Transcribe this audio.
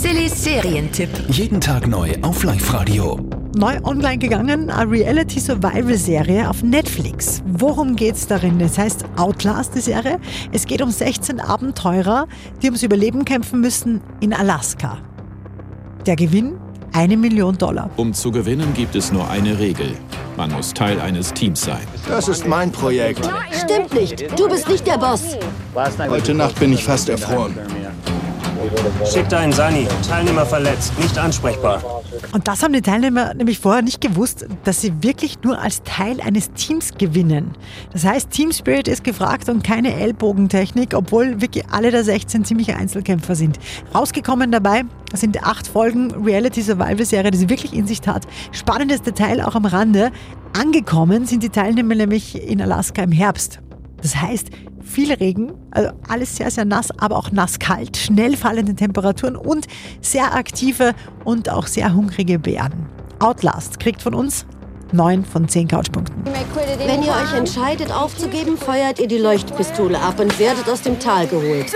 Sillys Serientipp. Jeden Tag neu auf Live-Radio. Neu online gegangen, eine Reality Survival Serie auf Netflix. Worum geht's darin? Das heißt Outlast, die Serie. Es geht um 16 Abenteurer, die ums Überleben kämpfen müssen in Alaska. Der Gewinn? Eine Million Dollar. Um zu gewinnen, gibt es nur eine Regel. Man muss Teil eines Teams sein. Das ist mein Projekt. Stimmt nicht. Du bist nicht der Boss. Heute Nacht bin ich fast erfroren. Schickt einen Sani. Teilnehmer verletzt. Nicht ansprechbar. Und das haben die Teilnehmer nämlich vorher nicht gewusst, dass sie wirklich nur als Teil eines Teams gewinnen. Das heißt, Team Spirit ist gefragt und keine Ellbogentechnik, obwohl wirklich alle der 16 ziemliche Einzelkämpfer sind. Rausgekommen dabei sind acht Folgen Reality Survival Serie, die sie wirklich in sich hat. Spannendes Detail auch am Rande. Angekommen sind die Teilnehmer nämlich in Alaska im Herbst. Das heißt, viel Regen, also alles sehr, sehr nass, aber auch nasskalt, schnell fallende Temperaturen und sehr aktive und auch sehr hungrige Bären. Outlast kriegt von uns 9 von 10 Couchpunkten. Wenn ihr euch entscheidet aufzugeben, feuert ihr die Leuchtpistole ab und werdet aus dem Tal geholt.